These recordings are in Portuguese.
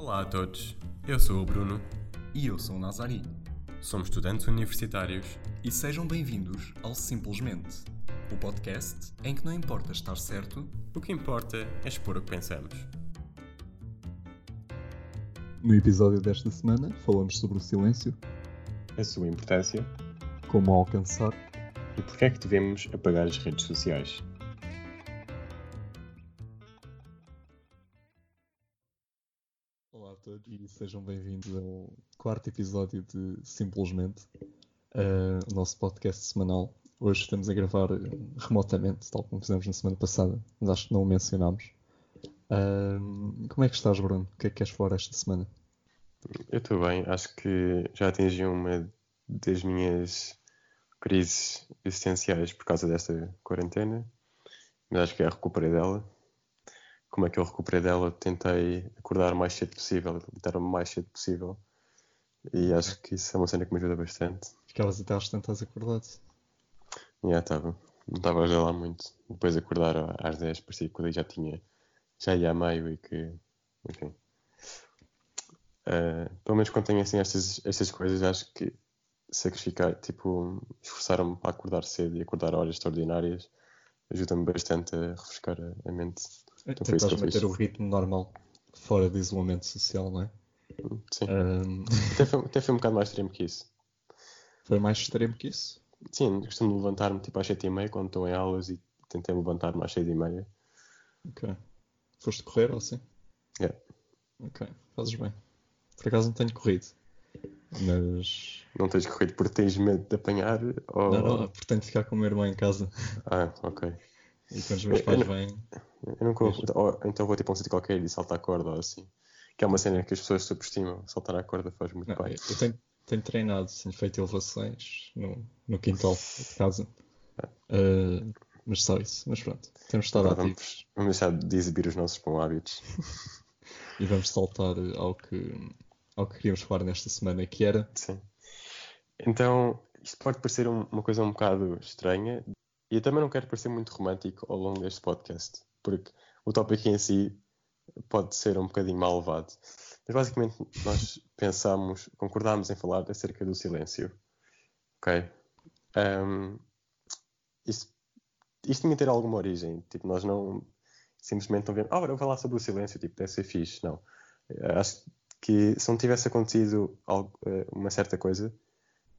Olá a todos, eu sou o Bruno, E eu sou o Nazari. somos estudantes universitários E sejam bem-vindos ao Simplesmente, o podcast em que não importa estar certo, o que importa é expor o que pensamos. No episódio desta semana, falamos sobre o silêncio, A sua importância como o alcançar e porque é que devemos apagar as redes sociais. Sejam bem-vindos ao quarto episódio de Simplesmente, eh, o nosso podcast semanal. Hoje estamos a gravar eh, remotamente, tal como fizemos na semana passada, mas acho que não o mencionámos. Ahm, como é que estás, Bruno? O que é que queres falar esta semana? Eu estou bem, acho que já atingi uma das minhas crises existenciais por causa desta quarentena, mas acho que já recuperei dela. Como é que eu recuperei dela? Tentei acordar o mais cedo possível, deitar-me o mais cedo possível, e acho que isso é uma cena que me ajuda bastante. Ficavas até às tantas acordado? Já estava, não estava a lá muito. Depois de acordar às 10, parecia que o dia já tinha, já ia a meio e que, enfim. Ah, pelo menos quando tenho assim estas, estas coisas, acho que sacrificar, tipo, esforçar-me para acordar cedo e acordar a horas extraordinárias ajuda-me bastante a refrescar a, a mente. Então eu manter o ritmo normal, fora de isolamento social, não é? Sim, Ahm, até, foi, até foi um bocado mais extremo que isso. foi mais extremo que isso? Sim, costumo levantar-me tipo às 7h30 quando estou em aulas e tentei levantar-me às 6h30. Ok. Foste correr ou assim? Yeah. Ok, fazes bem. Por acaso não tenho corrido. Mas. Não tens corrido porque tens medo de apanhar? Ou... Não, não, pretendo ficar com o meu irmão em casa. Ah, ok. E quando os meus Eu- pais eu não- vêm. Eu nunca ou- então vou tipo a um sítio qualquer e saltar a corda ou assim. Que é uma cena que as pessoas subestimam. Saltar a corda faz muito Não, bem. eu tenho, tenho treinado, tenho feito elevações no, no quintal de casa. Ah, mas só isso. Mas pronto, temos de estar Agora ativos vamos, vamos deixar de exibir os nossos bons hábitos. e vamos saltar ao que, ao que queríamos falar nesta semana, que era. Sim. Então, isto pode parecer um- uma coisa um bocado estranha e eu também não quero parecer muito romântico ao longo deste podcast, porque o tópico em si pode ser um bocadinho mal levado. Mas basicamente nós pensámos, concordámos em falar acerca do silêncio. Ok? Ahm, isto, isto tinha de ter alguma origem. Tipo, nós não simplesmente não vemos, ah, agora eu vou falar sobre o silêncio, tipo, deve ser fixe. Não. Eh, Acho que se não tivesse acontecido algo, eh, uma certa coisa,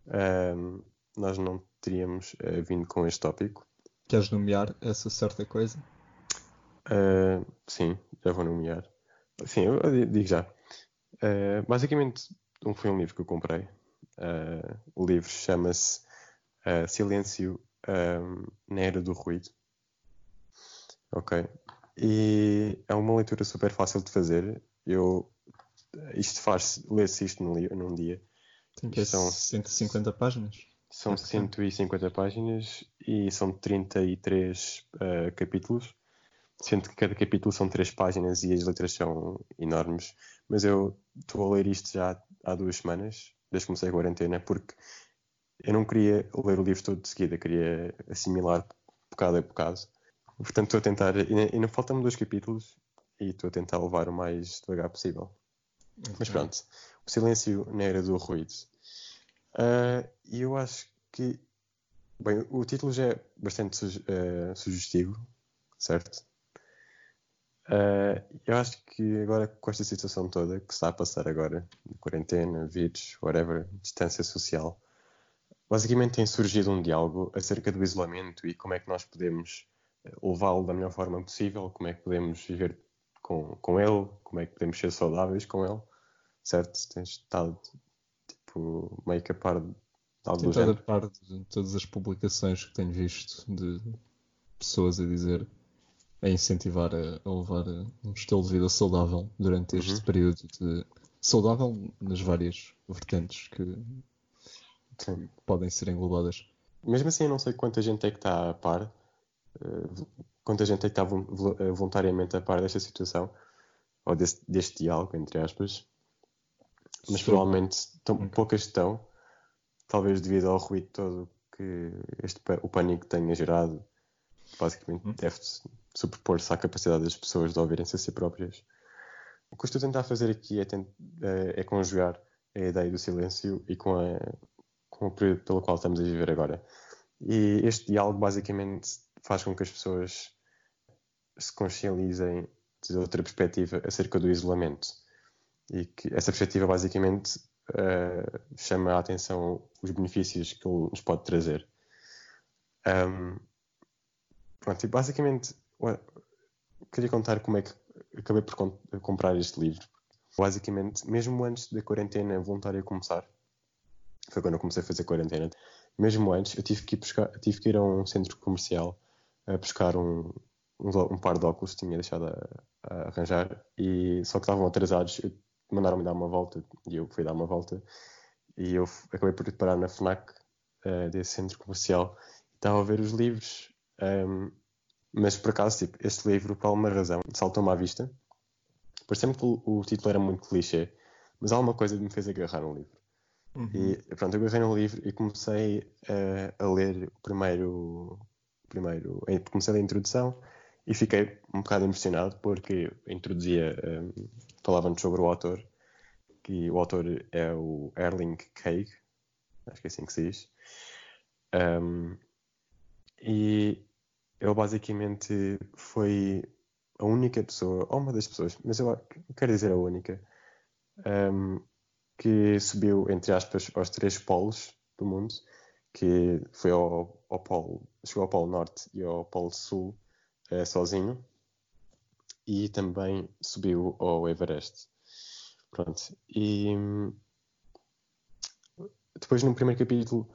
ahm, nós não teríamos eh, vindo com este tópico. Queres nomear essa certa coisa? Ah, sim, já vou nomear. Sim, eu eu digo já. Ah, basicamente, um, foi um livro que eu comprei. O livro chama-se Silêncio ahm, na Era do Ruído. Ok. E é uma leitura super fácil de fazer. Eu, isto faz, lê-se isto num, num dia. Tem que é São- 150 páginas. São Ok. 150 páginas e são 33 ah, capítulos, sendo que cada capítulo são 3 páginas e as letras são enormes. Mas eu estou a ler isto já há duas semanas, desde que comecei a quarentena, porque eu não queria ler o livro todo de seguida, queria assimilar bocado a bocado. Portanto, estou a tentar, e ainda faltam-me dois capítulos e estou a tentar levar o mais devagar possível. Mas Ok. pronto, o silêncio na era do ruído. Ah, E eu acho que. Bem, o título já é bastante suge- ah, sugestivo, certo? Ah, eu acho que agora, com esta situação toda que está a passar agora, de quarentena, vírus, whatever, distância social, basicamente tem surgido um diálogo acerca do isolamento e como é que nós podemos levá-lo da melhor forma possível, como é que podemos viver com, com ele, como é que podemos ser saudáveis com ele, certo? Tens estado tipo, meio que a par de algo Tenho a par de todas as publicações que tenho visto de pessoas a dizer, a incentivar a, a levar um estilo de vida saudável durante este Uhum. período de saudável nas várias vertentes que podem ser englobadas. Mesmo assim, eu não sei quanta gente é que está a par, eh, quanta gente é que está eh, voluntariamente a par desta situação, ou deste diálogo, entre aspas, mas Sim. provavelmente tão, Ok. poucas estão, talvez devido ao ruído todo que este, o pânico tenha gerado, basicamente Hum. deve sobrepor-se à capacidade das pessoas de ouvirem-se a si próprias. o que eu estou a tentar fazer aqui é, é, é conjugar a ideia do silêncio e com, a, com o período pelo qual estamos a viver agora. E este diálogo basicamente faz com que as pessoas se consciencializem de outra perspectiva acerca do isolamento. E que essa perspectiva basicamente uh, chama a atenção os benefícios que ele nos pode trazer. Um, pronto, e basicamente queria contar como é que acabei por comprar este livro. Basicamente, mesmo antes da quarentena voluntária começar, foi quando eu comecei a fazer quarentena, mesmo antes eu tive que ir, buscar, tive que ir a um centro comercial a buscar um, um, um par de óculos que tinha deixado a, a, arranjar e só que estavam atrasados, mandaram-me dar uma volta e eu fui dar uma volta e eu acabei por parar na FNAC uh, desse centro comercial e estava a ver os livros um, mas por acaso tipo, este livro por alguma razão saltou-me à vista pareceu-me que o, o, título era muito clichê mas alguma coisa me fez agarrar no livro uhum. e pronto, eu agarrei no livro e comecei uh, a ler o primeiro primeiro comecei a introdução e fiquei um bocado impressionado porque introduzia, um, falava-nos sobre o autor, que o autor é o Erling Keig, acho que é assim que se diz. Um, e ele basicamente foi a única pessoa, ou uma das pessoas, mas eu quero dizer a única, um, que subiu, entre aspas, aos três polos do mundo, que foi ao, ao polo, chegou ao Polo Norte e ao Polo Sul uh, sozinho e também subiu ao Everest. Pronto. E depois no primeiro capítulo,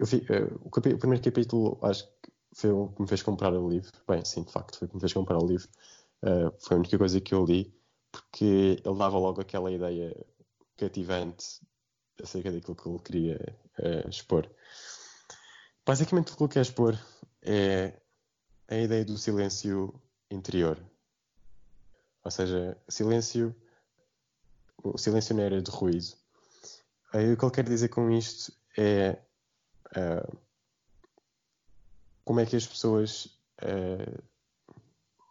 vi, uh, o, capi o, primeiro capítulo acho que foi o que me fez comprar o livro. Bem, sim, de facto, foi o que me fez comprar o livro. Uh, foi a única coisa que eu li, porque ele dava logo aquela ideia cativante acerca daquilo que ele queria uh, expor. Basicamente, o que ele quer expor é a ideia do silêncio interior. Ou seja, silêncio, o silêncio não era de ruído. Aí o que ele quer dizer com isto é uh, como é que as pessoas uh,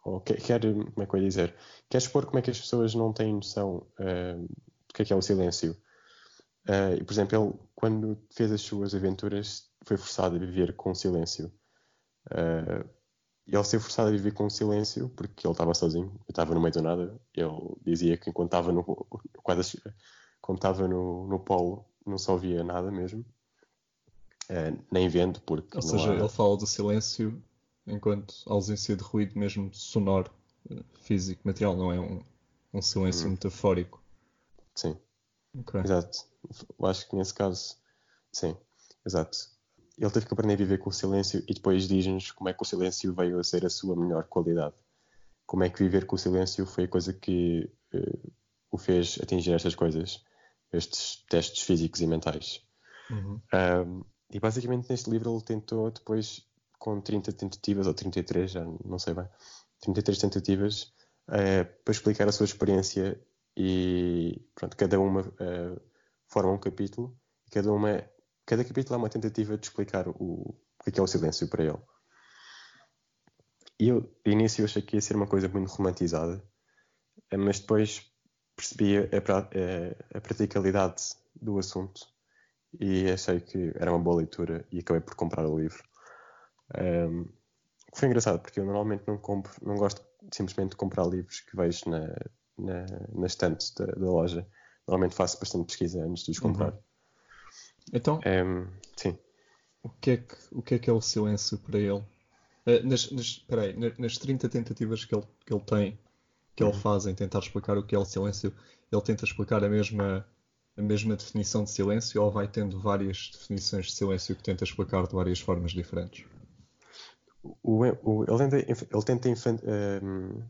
ou quer, quer, como é que eu ia dizer, quer expor como é que as pessoas não têm noção uh, do que é, que é o silêncio. Uh, e, por exemplo, ele, quando fez as suas aventuras, foi forçado a viver com silêncio. Uh, e ele ser forçado a viver com silêncio, porque ele estava sozinho, eu estava no meio do nada. Ele dizia que enquanto estava no, quase, quando estava no, no polo, não só ouvia nada mesmo, uh, nem vendo, porque. Ou seja, há... ele fala do silêncio enquanto ausência de ruído, mesmo sonoro, físico, material, não é um, um silêncio hum. metafórico. Sim. Okay. Exato. Eu acho que nesse caso, sim, exato ele teve que aprender a viver com o silêncio e depois diz-nos como é que o silêncio veio a ser a sua melhor qualidade. Como é que viver com o silêncio foi a coisa que uh, o fez atingir estas coisas, estes testes físicos e mentais. Uhum. Um, e basicamente neste livro ele tentou depois, com 30 tentativas, ou 33, já não sei bem, 33 tentativas, uh, para explicar a sua experiência e pronto, cada uma uh, forma um capítulo, cada uma cada capítulo é uma tentativa de explicar o, o que é o silêncio para ele. E eu, de início, achei que ia ser uma coisa muito romantizada, mas depois percebi a, a, a praticalidade do assunto e achei que era uma boa leitura e acabei por comprar o livro. Um, foi engraçado porque eu normalmente não compro, não gosto simplesmente de comprar livros que vejo na, na, na estante da, da, loja. Normalmente faço bastante pesquisa antes de os comprar. Uhum. Então, um, sim. O que, é que, o que é que é o silêncio para ele? Uh, nas, nas, peraí, nas 30 tentativas que ele, que ele tem, que ele uhum. faz em tentar explicar o que é o silêncio, ele tenta explicar a mesma, a mesma definição de silêncio ou vai tendo várias definições de silêncio que tenta explicar de várias formas diferentes? O, o, ele tenta, ele tenta um,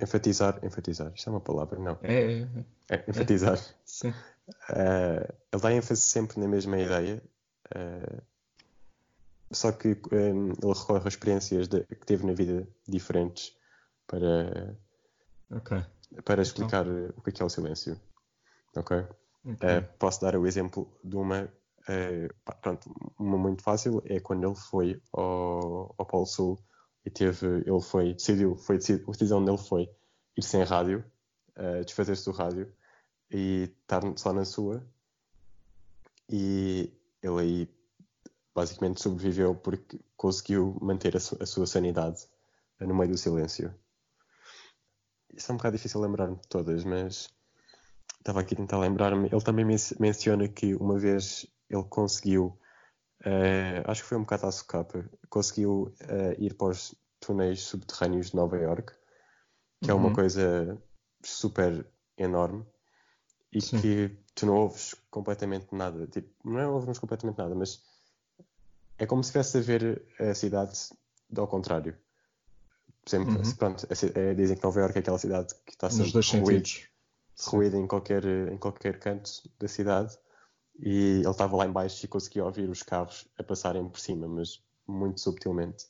enfatizar, enfatizar, isto é uma palavra, não? É, é, é. é enfatizar. Sim. Uh, ele dá ênfase sempre na mesma ideia, uh, só que um, ele recorre a experiências de, que teve na vida diferentes para, okay. para explicar então. o que é, é o silêncio. Ok? okay. Uh, posso dar o exemplo de uma, pronto, uma muito fácil, é quando ele foi ao, ao Polo Sul e teve, ele foi, decidiu, foi a decisão dele foi ir sem rádio desfazer-se do rádio e estar só na sua. E ele aí basicamente sobreviveu porque conseguiu manter a, su a sua sanidade no meio do silêncio. Isso é um bocado difícil lembrar-me de todas, mas estava aqui a tentar lembrar-me. Ele também men menciona que uma vez ele conseguiu, uh, acho que foi um bocado à socapa, conseguiu uh, ir para os túneis subterrâneos de Nova York, que uhum. é uma uhum. coisa super enorme e Sim. que tu não ouves completamente nada. Tipo, não é ouves completamente nada, mas é como se estivesse a ver a cidade ao contrário. Sempre, uhum. pronto, é, dizem que Nova York é aquela cidade que está sempre ruído, ruído em, qualquer, em qualquer canto da cidade e ele estava lá embaixo e conseguia ouvir os carros a passarem por cima, mas muito subtilmente.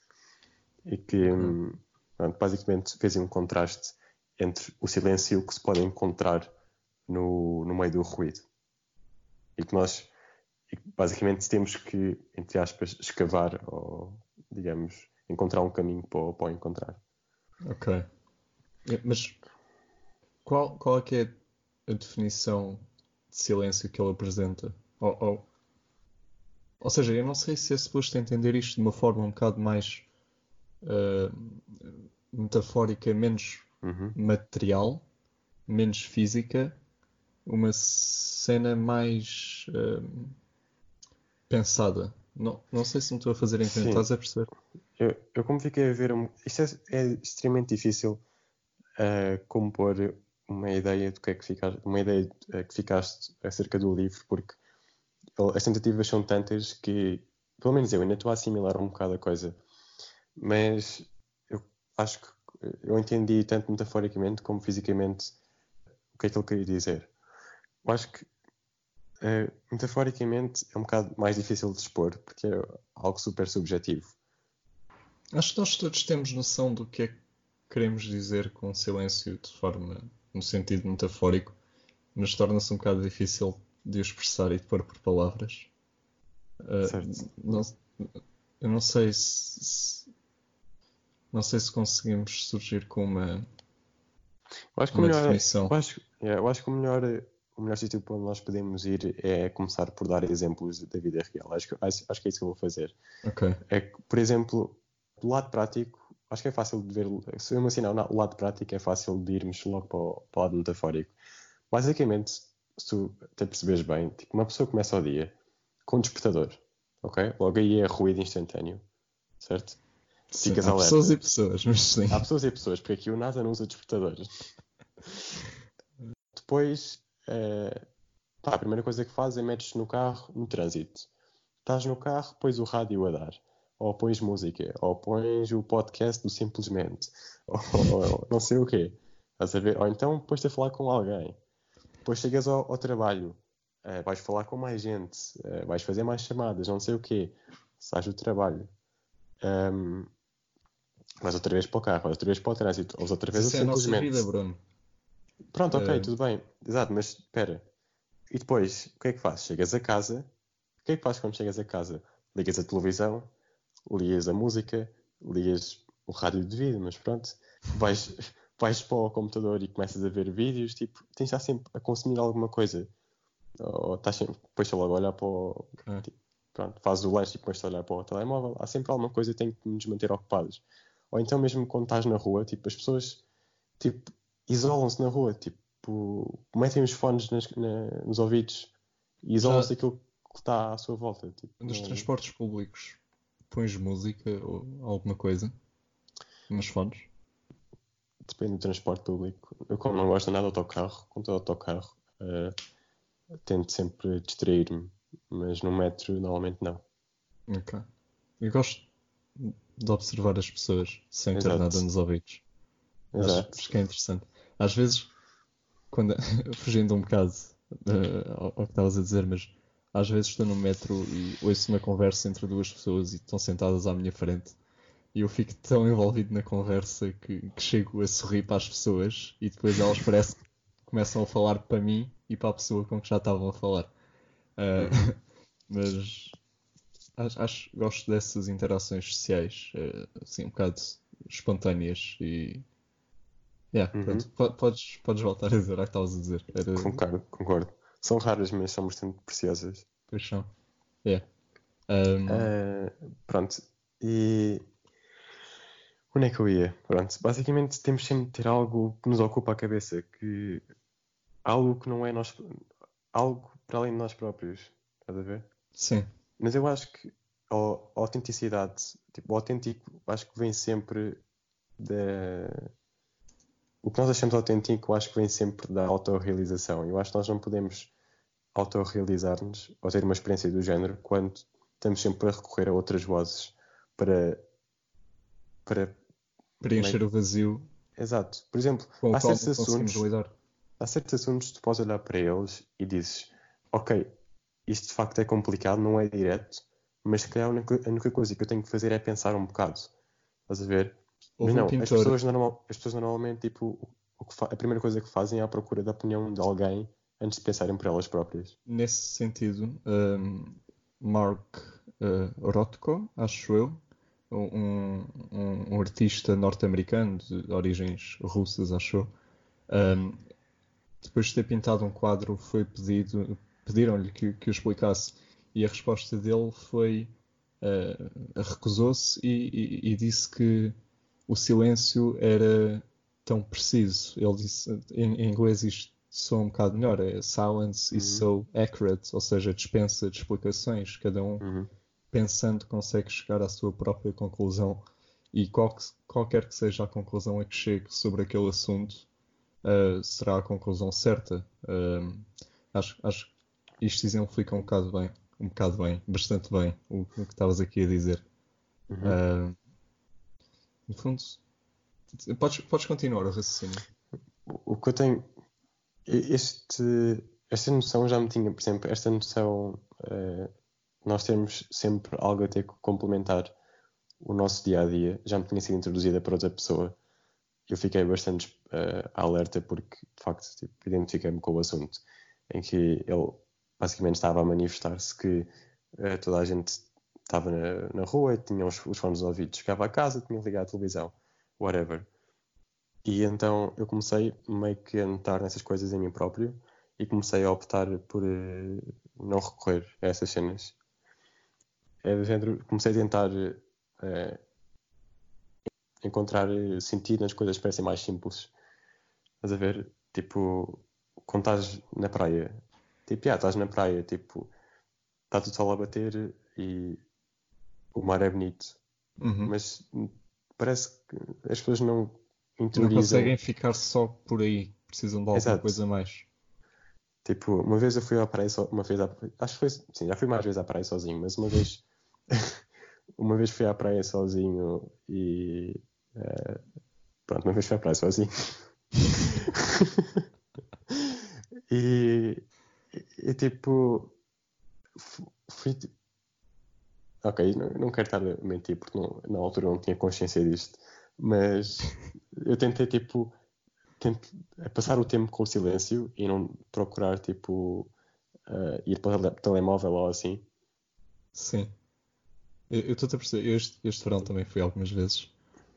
E que uhum. pronto, basicamente fez um contraste entre o silêncio que se pode encontrar no, no meio do ruído. E que nós basicamente temos que, entre aspas, escavar ou, digamos, encontrar um caminho para, para o encontrar. Ok. Mas qual, qual é que é a definição de silêncio que ele apresenta? Ou, ou, ou seja, eu não sei se é suposto entender isto de uma forma um bocado mais uh, metafórica, menos uhum. material, menos física, uma cena mais uh, pensada. Não, não sei se me estou a fazer entender, estás a perceber? Eu, eu como fiquei a ver, isto é, é extremamente difícil uh, compor uma ideia do que é que ficaste, uma ideia uh, que ficaste acerca do livro, porque as tentativas são tantas que, pelo menos eu ainda estou a assimilar um bocado a coisa, mas eu acho que eu entendi tanto metaforicamente como fisicamente o que é que ele queria dizer. Eu acho que uh, metaforicamente é um bocado mais difícil de expor, porque é algo super subjetivo. Acho que nós todos temos noção do que é que queremos dizer com silêncio de forma, no sentido metafórico, mas torna-se um bocado difícil de expressar e de pôr por palavras. Uh, não, eu não sei se, se, não sei se conseguimos surgir com uma, eu acho que uma melhor, definição. Eu acho, yeah, eu acho que o melhor o melhor sítio para onde nós podemos ir é começar por dar exemplos da vida real. Acho que, acho, acho que é isso que eu vou fazer. Okay. É por exemplo, do lado prático, acho que é fácil de ver. Se eu me ensinar o lado prático, é fácil de irmos logo para o, para o lado metafórico. Basicamente, se tu até percebes bem, tipo, uma pessoa começa o dia com um despertador, ok? Logo aí é ruído instantâneo, certo? Sim, há alerta. pessoas e pessoas, mas sim. Há pessoas e pessoas, porque aqui o NASA não usa despertadores. Depois Uh, pá, a primeira coisa que fazes é metes no carro no trânsito. Estás no carro, pões o rádio a dar. Ou pões música. Ou pões o podcast do Simplesmente. Ou, ou não sei o quê. Estás a ver? Ou então pões-te a falar com alguém. Depois chegas ao, ao trabalho. Uh, vais falar com mais gente. Uh, vais fazer mais chamadas. Não sei o quê. Sais do trabalho. Um, vais outra vez para o carro. Outra vez para o trânsito. Ou outra vez Isso é a nossa vida, Bruno. Pronto, ok, uh... tudo bem. Exato, mas espera. E depois, o que é que fazes? Chegas a casa. O que é que fazes quando chegas a casa? Ligas a televisão, ligas a música, ligas o rádio de vídeo, mas pronto. Vais, vais para o computador e começas a ver vídeos. Tipo, tens de estar sempre a consumir alguma coisa. Ou estás sempre, depois logo a olhar para o. Okay. Tipo, pronto, fazes o lanche e depois a olhar para o telemóvel. Há sempre alguma coisa que tem que nos manter ocupados. Ou então, mesmo quando estás na rua, tipo, as pessoas. Tipo, isolam-se na rua, tipo, metem os fones nas, na, nos ouvidos e isolam-se daquilo que está à sua volta. Tipo, nos não... transportes públicos pões música ou alguma coisa nos fones? Depende do transporte público. Eu, como não gosto nada de autocarro, com todo autocarro, uh, tento sempre distrair-me, mas no metro normalmente não. Ok. Eu gosto de observar as pessoas sem Exato. ter nada nos ouvidos. Exato. Acho que é interessante às vezes, quando, fugindo um bocado uh, ao, ao, que estavas a dizer, mas às vezes estou no metro e ouço uma conversa entre duas pessoas e estão sentadas à minha frente e eu fico tão envolvido na conversa que, que chego a sorrir para as pessoas e depois elas parecem que começam a falar para mim e para a pessoa com que já estavam a falar. Uh, mas acho, acho, gosto dessas interações sociais, uh, assim, um bocado espontâneas e Yeah, Uhum. pronto. Po- Podes, podes voltar a dizer, era o que estavas a dizer. Era, Concordo, concordo. São raras, mas são bastante preciosas. pois são. Yeah. Um, Ah, pronto, e onde é que eu ia? Pronto, basicamente temos sempre de ter algo que nos ocupa a cabeça, que algo que não é nós, algo para além de nós próprios, estás a ver? sim, Mas eu acho que a a autenticidade, tipo, o autêntico, acho que vem sempre da. O que nós achamos autêntico, acho que vem sempre da autorrealização. Eu acho que nós não podemos autorrealizar-nos ou ter uma experiência do género quando estamos sempre a recorrer a outras vozes para. para. preencher o vazio Exato. Por exemplo, há certos assuntos lidar. há certos assuntos que tu podes olhar para eles e dizes, ok, isto de facto é complicado, não é direto, mas se calhar a única coisa que eu tenho que fazer é pensar um bocado. Estás a ver? Houve mas um não, as pintor, pessoas, normal, as pessoas normalmente, tipo, o, que a primeira coisa que fazem é à procura da opinião de alguém antes de pensarem por elas próprias. nesse sentido, um, Mark uh, Rothko, acho eu, um, um, um artista norte-americano de origens russas, acho eu, um, depois de ter pintado um quadro, foi pedido, pediram-lhe que, que o explicasse e a resposta dele foi uh, recusou-se e, e- e disse que o silêncio era tão preciso. Ele disse, em, em inglês isto soa um bocado melhor, é silence is so accurate, ou seja, dispensa de explicações, cada um Uhum. pensando consegue chegar à sua própria conclusão e qual que- qualquer que seja a conclusão a que chegue sobre aquele assunto, uh, será a conclusão certa. Um, acho, acho que isto exemplifica um bocado bem, um bocado bem, bastante bem o, o que estavas aqui a dizer. Uhum. Uh, no fundo, podes, podes continuar o raciocínio. O que eu tenho. Este, esta noção já me tinha, por exemplo, esta noção. eh, nós temos sempre algo a ter que complementar o nosso dia a dia, já me tinha sido introduzida por outra pessoa. Eu fiquei bastante eh, alerta porque, de facto, tipo, identifiquei-me com o assunto, em que ele basicamente estava a manifestar-se que eh, toda a gente estava na, na rua, tinha os, os fones de ouvido, chegava a casa, tinha ligado a televisão, whatever. E então eu comecei meio que a notar nessas coisas em mim próprio e comecei a optar por eh, não recorrer a essas cenas. É género, comecei a tentar eh, encontrar eh, sentido nas coisas que parecem mais simples. Estás a ver? Tipo, quando estás na praia, tipo, já, estás na praia, tipo, está tudo sol a bater e o mar é bonito, Uhum. mas parece que as pessoas não Não interiorizam. conseguem ficar só por aí, precisam de alguma Exato. coisa mais. Tipo, uma vez eu fui à praia só, uma vez à, acho que foi, sim, já fui mais vezes à praia sozinho, mas uma vez, uma vez fui à praia sozinho e eh, pronto, uma vez fui à praia sozinho e, e, tipo fu- fui ok, não, não quero estar a mentir porque não- na altura não tinha consciência disto, mas eu tentei tipo tento passar o tempo com o silêncio e não procurar tipo eh, ir para o tele- telemóvel ou assim. Sim. Eu estou-te a perceber. Eu Este, este verão também fui algumas vezes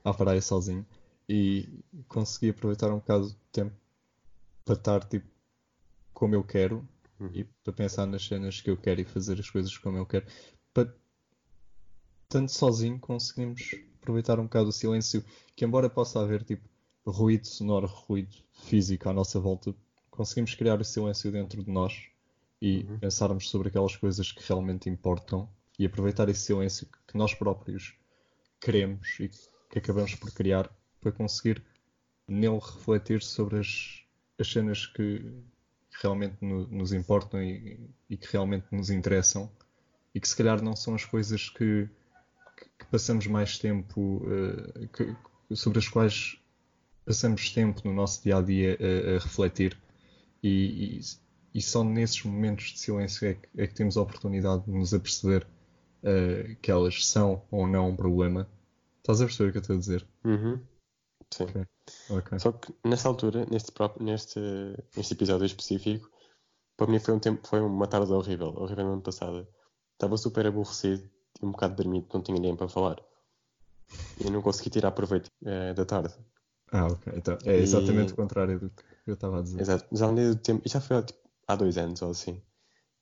à praia sozinho e consegui aproveitar um bocado de tempo para estar tipo como eu quero Uhum. e para pensar nas cenas que eu quero e fazer as coisas como eu quero. Tanto sozinho conseguimos aproveitar um bocado o silêncio, que embora possa haver tipo ruído sonoro, ruído físico à nossa volta, conseguimos criar o silêncio dentro de nós e Uhum. pensarmos sobre aquelas coisas que realmente importam e aproveitar esse silêncio que nós próprios queremos e que acabamos por criar para conseguir nele refletir sobre as, as cenas que realmente no- nos importam e, e que realmente nos interessam e que se calhar não são as coisas que, que- passamos mais tempo, eh, que- sobre as quais passamos tempo no nosso dia a dia a, a refletir e, e- e só nesses momentos de silêncio é que, é que temos a oportunidade de nos aperceber eh, que elas são ou não um problema. Estás a perceber o que eu estou a dizer? Uhum. Sim. Ok. Ok. Só que nessa altura, neste, próprio, neste, neste episódio específico, para mim foi um tempo, foi uma tarde horrível, horrível no ano passado. Estava super aborrecido, um bocado dormido, não tinha ninguém para falar. E não consegui tirar proveito eh, da tarde. Ah, ok. Então, é exatamente e... o contrário do que eu estava a dizer. Exato. Mas à medida do tempo, já foi tipo, há dois anos ou assim.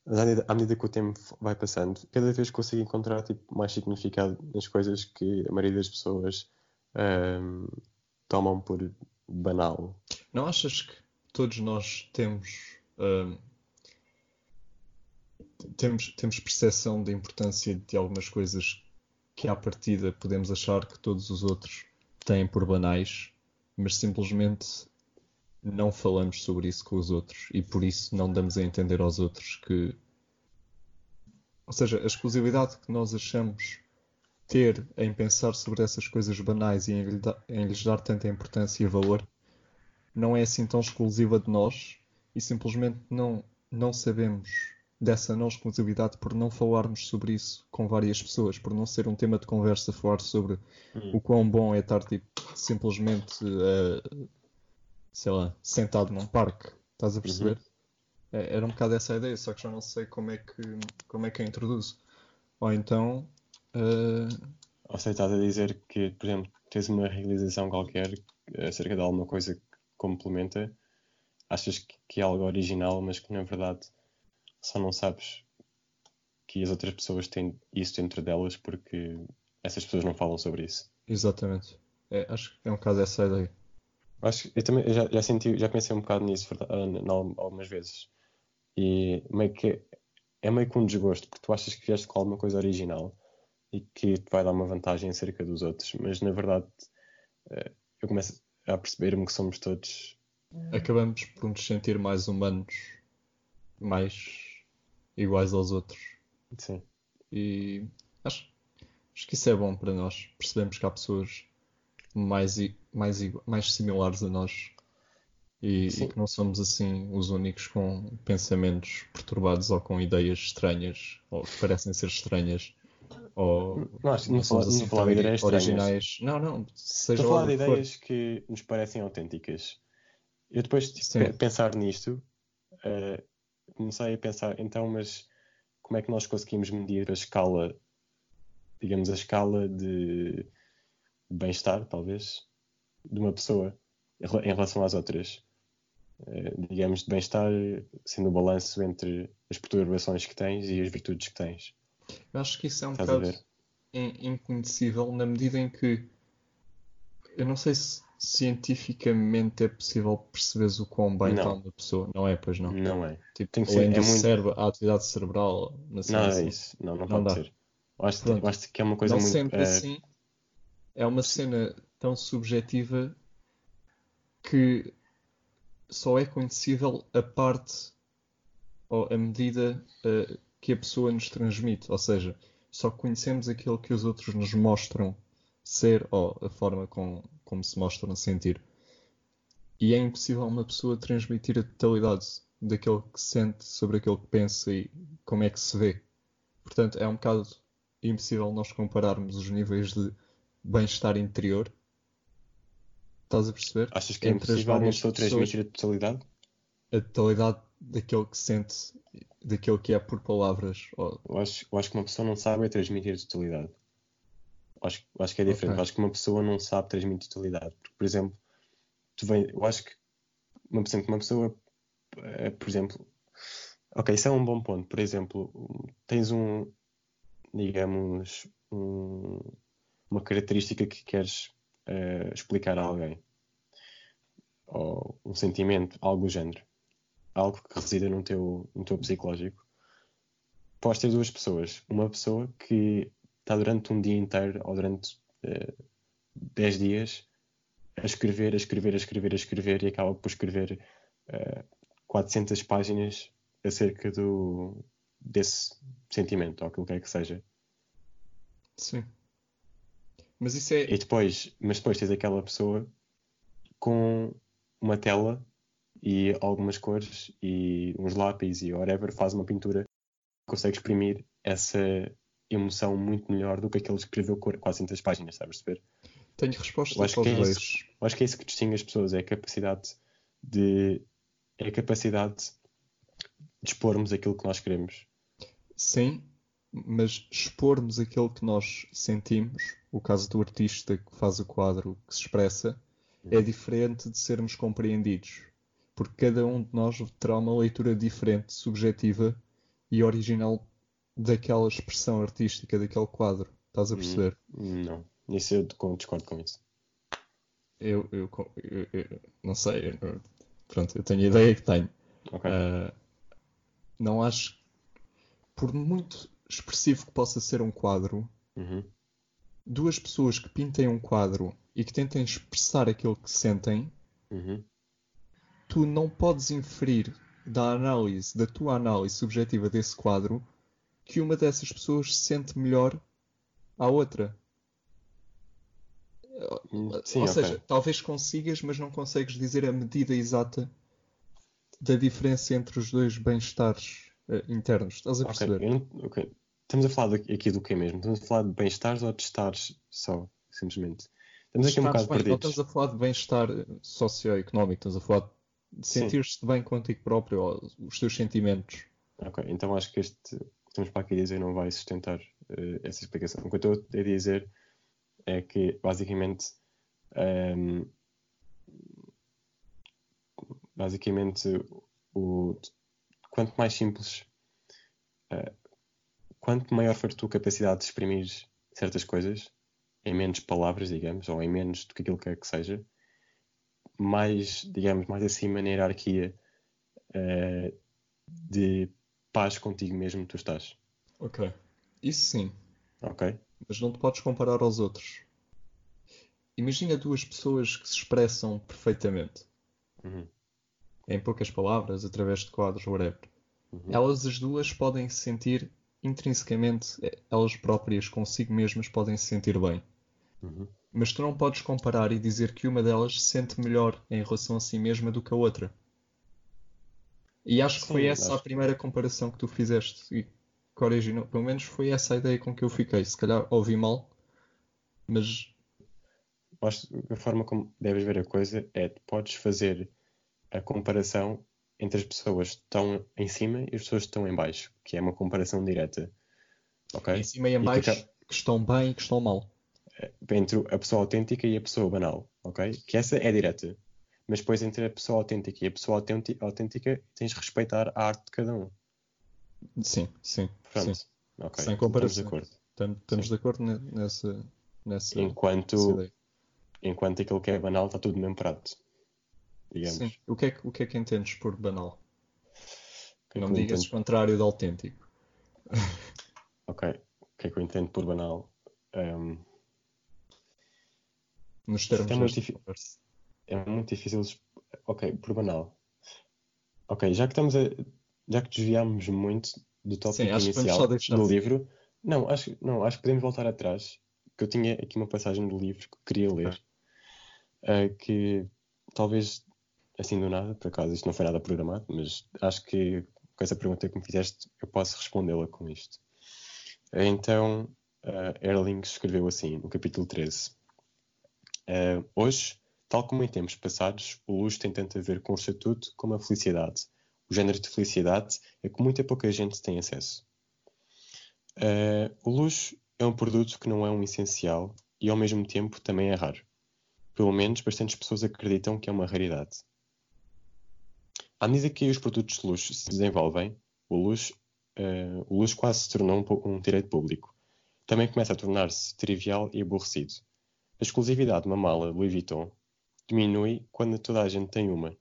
Mas à medida, à medida, que o tempo vai passando, cada vez consigo encontrar tipo, mais significado nas coisas que a maioria das pessoas um, tomam por banal. Não achas que todos nós temos, um, temos, temos percepção da importância de algumas coisas que à partida podemos achar que todos os outros têm por banais, mas simplesmente não falamos sobre isso com os outros e por isso não damos a entender aos outros que. Ou seja, a exclusividade que nós achamos ter em pensar sobre essas coisas banais e em, em lhes dar tanta importância e valor não é assim tão exclusiva de nós e simplesmente não, não sabemos dessa não exclusividade por não falarmos sobre isso com várias pessoas, por não ser um tema de conversa falar sobre hum. o quão bom é estar tipo, simplesmente uh, sei lá, sentado num parque. Estás a perceber? Uhum. É, era um bocado essa a ideia, só que já não sei como é que, como é que a introduzo. Ou então. Uh... Ou seja, estás a dizer que, por exemplo, tens uma realização qualquer acerca de alguma coisa que complementa, achas que, que é algo original, mas que na verdade só não sabes que as outras pessoas têm isso dentro delas porque essas pessoas não falam sobre isso. Exatamente. É, acho que é um bocado essa ideia. Acho, eu também já, já senti, já pensei um bocado nisso ah, algumas vezes. E meio que é meio que um desgosto, porque tu achas que vieste com alguma coisa original e que te vai dar uma vantagem acerca dos outros, mas na verdade eh, eu começo a perceber-me que somos todos. Acabamos por nos sentir mais humanos, mais iguais aos outros. Sim. E acho, acho que isso é bom para nós. Percebemos que há pessoas mais, mais, mais similares a nós e, e, que não somos assim os únicos com pensamentos perturbados ou com ideias estranhas ou que parecem ser estranhas ou não, acho, não, somos assim de ideias originais. Não, não, seja Estou a falar de ideias que nos parecem autênticas. Eu depois de pensar nisto, uh, comecei a pensar, então, mas como é que nós conseguimos medir a escala, digamos, a escala de bem-estar, talvez, de uma pessoa em relação às outras. Uh, digamos, de bem-estar, sendo o balanço entre as perturbações que tens e as virtudes que tens. Eu acho que isso é um Estás bocado inconhecível na medida em que eu não sei se cientificamente é possível perceberes o quão bem está uma pessoa. Não é, pois não? Não é. Tipo, Tem que além ser, é do muito... cérebro, a atividade cerebral na Não é isso. Não, não, não pode dá. ser. Acho, acho, que é uma coisa não muito... sempre é... assim é uma cena tão subjetiva que só é conhecível a parte ou a medida uh, que a pessoa nos transmite. Ou seja, só conhecemos aquilo que os outros nos mostram ser ou a forma com, como se mostram sentir. E é impossível uma pessoa transmitir a totalidade daquilo que sente sobre aquilo que pensa e como é que se vê. Portanto, é um bocado impossível nós compararmos os níveis de bem-estar interior. Estás a perceber? Achas que é impossível uma pessoa transmitir a totalidade? A totalidade daquilo que sente, daquilo que é por palavras. Ou... Eu, acho, eu acho que uma pessoa não sabe transmitir a totalidade. Acho, acho que é diferente. Okay. Acho que uma pessoa não sabe transmitir totalidade. Porque, por exemplo, tu vem, eu acho que uma, por uma pessoa, eh, por exemplo, ok, isso é um bom ponto. Por exemplo, tens um, digamos, um, uma característica que queres uh, explicar a alguém. Ou um sentimento, algo do género. Algo que resida no teu, no teu psicológico. Podes ter duas pessoas. Uma pessoa que está durante um dia inteiro ou durante uh, 10 dias a escrever, a escrever, a escrever, a escrever e acaba por escrever uh, 400 páginas acerca do, desse sentimento ou aquilo que é que seja. Sim. Mas isso é. E depois, mas depois tens aquela pessoa com uma tela e algumas cores e uns lápis e whatever, faz uma pintura, consegue exprimir essa emoção muito melhor do que aquele que escreveu quase 500 páginas, sabes perceber? Tenho resposta acho que é isso, acho que é isso que distingue as pessoas, é a capacidade de é a capacidade de expormos aquilo que nós queremos. Sim, mas expormos aquilo que nós sentimos, o caso do artista que faz o quadro que se expressa, é diferente de sermos compreendidos, porque cada um de nós terá uma leitura diferente, subjetiva e original daquela expressão artística, daquele quadro. Estás a perceber? Não, isso eu discordo com isso. Eu, eu, eu, eu não sei, pronto, eu tenho a ideia que tenho. Ok. Uh, não acho, por muito expressivo que possa ser um quadro, Uhum. duas pessoas que pintem um quadro e que tentem expressar aquilo que sentem, Uhum. tu não podes inferir da análise, da tua análise subjetiva desse quadro, que uma dessas pessoas se sente melhor à outra. Sim, Ou seja, talvez consigas, mas não consegues dizer a medida exata da diferença entre os dois bem-estares eh, internos. Estás a perceber? eu não- ok. Estamos a falar aqui do que mesmo? Estamos a falar de bem-estares ou de estares só, simplesmente? Estamos aqui um bocado bem, não perdidos. estamos a falar de bem-estar eh, socioeconómico, estamos a falar de Sim. sentir-te bem contigo próprio, ou os teus sentimentos. Ok, então acho que este estamos para aqui dizer não vai sustentar eh, essa explicação. O que eu estou a dizer é que, basicamente, ehm, basicamente, o, quanto mais simples, eh, quanto maior for a tua capacidade de exprimir certas coisas, em menos palavras, digamos, ou em menos do que aquilo que quer que seja, mais, digamos, mais acima na hierarquia eh, de paz contigo mesmo tu estás, Ok. Isso sim, ok? mas não te podes comparar aos outros. Imagina duas pessoas que se expressam perfeitamente, Uhum, em poucas palavras, através de quadros, whatever. uhum. Elas as duas podem se sentir intrinsecamente, eh, elas próprias consigo mesmas podem se sentir bem. Uhum. Mas tu não podes comparar e dizer que uma delas se sente melhor em relação a si mesma do que a outra. E acho que Sim, foi essa acho a primeira comparação que tu fizeste e que originou, pelo menos foi essa a ideia com que eu fiquei. Se calhar ouvi mal, mas Acho que a forma como deves ver a coisa é que podes fazer a comparação entre as pessoas que estão em cima e as pessoas que estão em baixo, que é uma comparação direta, ok? em cima e em E baixo fica- que estão bem e que estão mal. entre a pessoa autêntica e a pessoa banal, ok? Que essa é direta. Mas depois entre a pessoa autêntica e a pessoa autênti- autêntica tens de respeitar a arte de cada um. Sim, sim, Pronto. sim. Ok. Sem Estamos comparação. de acordo. Estamos, estamos de acordo ne- nessa, nessa, Enquanto, nessa ideia. enquanto aquilo que é banal está tudo no mesmo prato. Digamos. Sim. O que é que, o que é que entendes por banal? Que é Não me digas entendo- o contrário de autêntico. Ok. O que é que eu entendo por banal? Um, Nos termos é muito desta difí- conversa. É muito difícil. Ok, por banal. Ok, já que estamos a. Já que desviámos muito do tópico Sim, inicial do assim. livro, não acho, não, acho que podemos voltar atrás. Que eu tinha aqui uma passagem do livro que queria ler, eh, que talvez assim do nada, por acaso isto não foi nada programado, mas acho que com essa pergunta que me fizeste eu posso respondê-la com isto. Então, eh, Erling escreveu assim, no capítulo 13. Eh, hoje, tal como em tempos passados, o luxo tem tanto a ver com o estatuto como a felicidade. O género de felicidade é que muita pouca gente tem acesso. Eh, o luxo é um produto que não é um essencial e ao mesmo tempo também é raro. Pelo menos bastantes pessoas acreditam que é uma raridade. À medida que os produtos de luxo se desenvolvem, o luxo, eh, o luxo quase se tornou um, um direito público. Também começa a tornar-se trivial e aborrecido. A exclusividade de uma mala Louis Vuitton diminui quando toda a gente tem uma.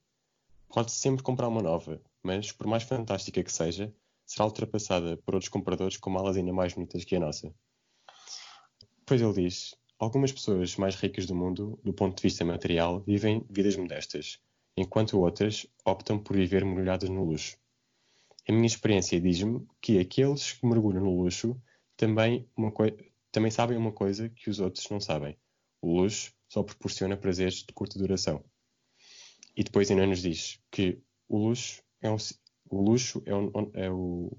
Pode-se sempre comprar uma nova, mas, por mais fantástica que seja, será ultrapassada por outros compradores com malas ainda mais bonitas que a nossa. Depois ele diz: Algumas pessoas mais ricas do mundo, do ponto de vista material, vivem vidas modestas, enquanto outras optam por viver mergulhadas no luxo. A minha experiência diz-me que aqueles que mergulham no luxo também, também sabem uma coisa que os outros não sabem. Luxo só proporciona prazeres de curta duração. E depois ainda nos diz que o luxo é um, o luxo é, um, é o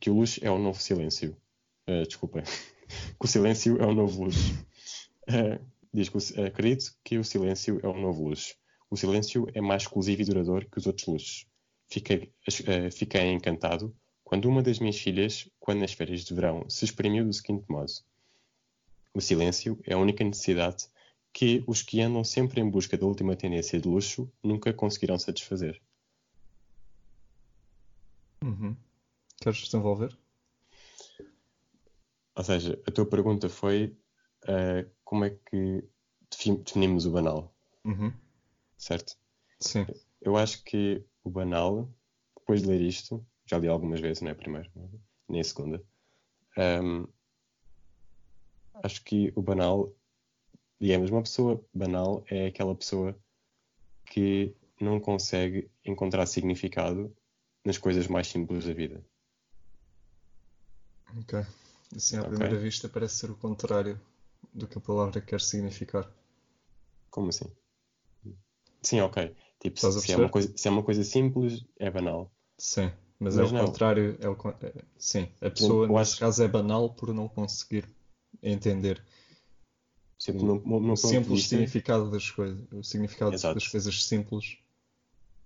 que o luxo é o novo silêncio. Ah, desculpa. que o silêncio é o novo luxo. Ah, diz que si- acredito que o silêncio é o novo luxo. O silêncio é mais exclusivo e duradouro que os outros luxos. Fiquei, ah, fiquei encantado quando uma das minhas filhas, quando nas férias de verão, se exprimiu do seguinte modo: O silêncio é a única necessidade que os que andam sempre em busca da última tendência de luxo nunca conseguirão satisfazer. Uhum. Queres desenvolver? Ou seja, a tua pergunta foi uh, como é que definimos o banal, Uhum. certo? Sim. Eu acho que o banal, depois de ler isto, já li algumas vezes, não é a primeira, nem a segunda, um, acho que o banal, digamos, uma pessoa banal é aquela pessoa que não consegue encontrar significado nas coisas mais simples da vida. Ok. Assim, à Ok. primeira vista, parece ser o contrário do que a palavra quer significar. Como assim? Sim, ok. Tipo, se é, uma coisa, se é uma coisa simples, é banal. Sim, mas, Mas é o não. contrário. É o, é- sim, a pessoa, eu nesse acho- caso, é banal por não conseguir entender Tipo, no, no, o simples significado das coisas, o significado Exato. das coisas simples,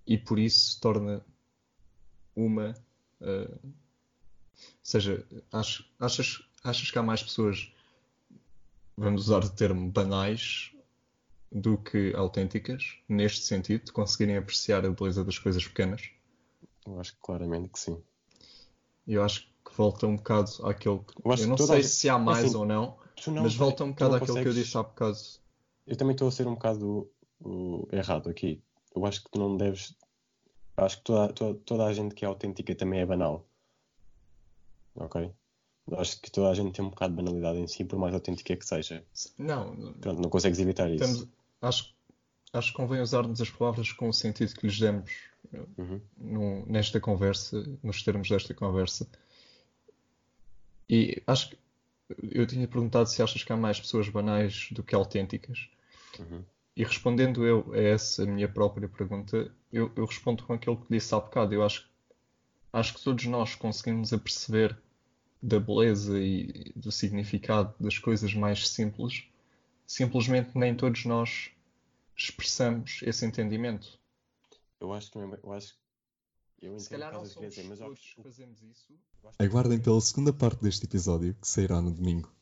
e por isso se torna uma. eh, ou seja, ach- achas, achas que há mais pessoas, vamos usar o termo banais, do que autênticas, neste sentido, de conseguirem apreciar a beleza das coisas pequenas? Eu acho que claramente que sim. Eu acho que volta um bocado àquele que. Eu Eu não sei gente- se há mais assim, ou não, não mas volta um bocado àquilo que eu consegues- disse há bocado. Eu também estou a ser um bocado uh, errado aqui. Eu acho que tu não deves. Acho que toda, toda, toda a gente que é autêntica também é banal. Ok? Eu acho que toda a gente tem um bocado de banalidade em si, por mais autêntica que seja. Não, Pronto, não consegues evitar isso. Estamos- acho, acho que convém usarmos as palavras com o sentido que lhes demos Uhum. no- nesta conversa, nos termos desta conversa. E acho que eu tinha perguntado se achas que há mais pessoas banais do que autênticas. Uhum. E respondendo eu a essa minha própria pergunta, eu, eu respondo com aquilo que disse há bocado. Eu acho, acho que todos nós conseguimos aperceber da beleza e do significado das coisas mais simples, simplesmente nem todos nós expressamos esse entendimento. Eu acho que. Eu acho Eu entendo Se calhar não somos dizer, mas eu todos que fazemos isso. Aguardem pela segunda parte deste episódio, que sairá no domingo.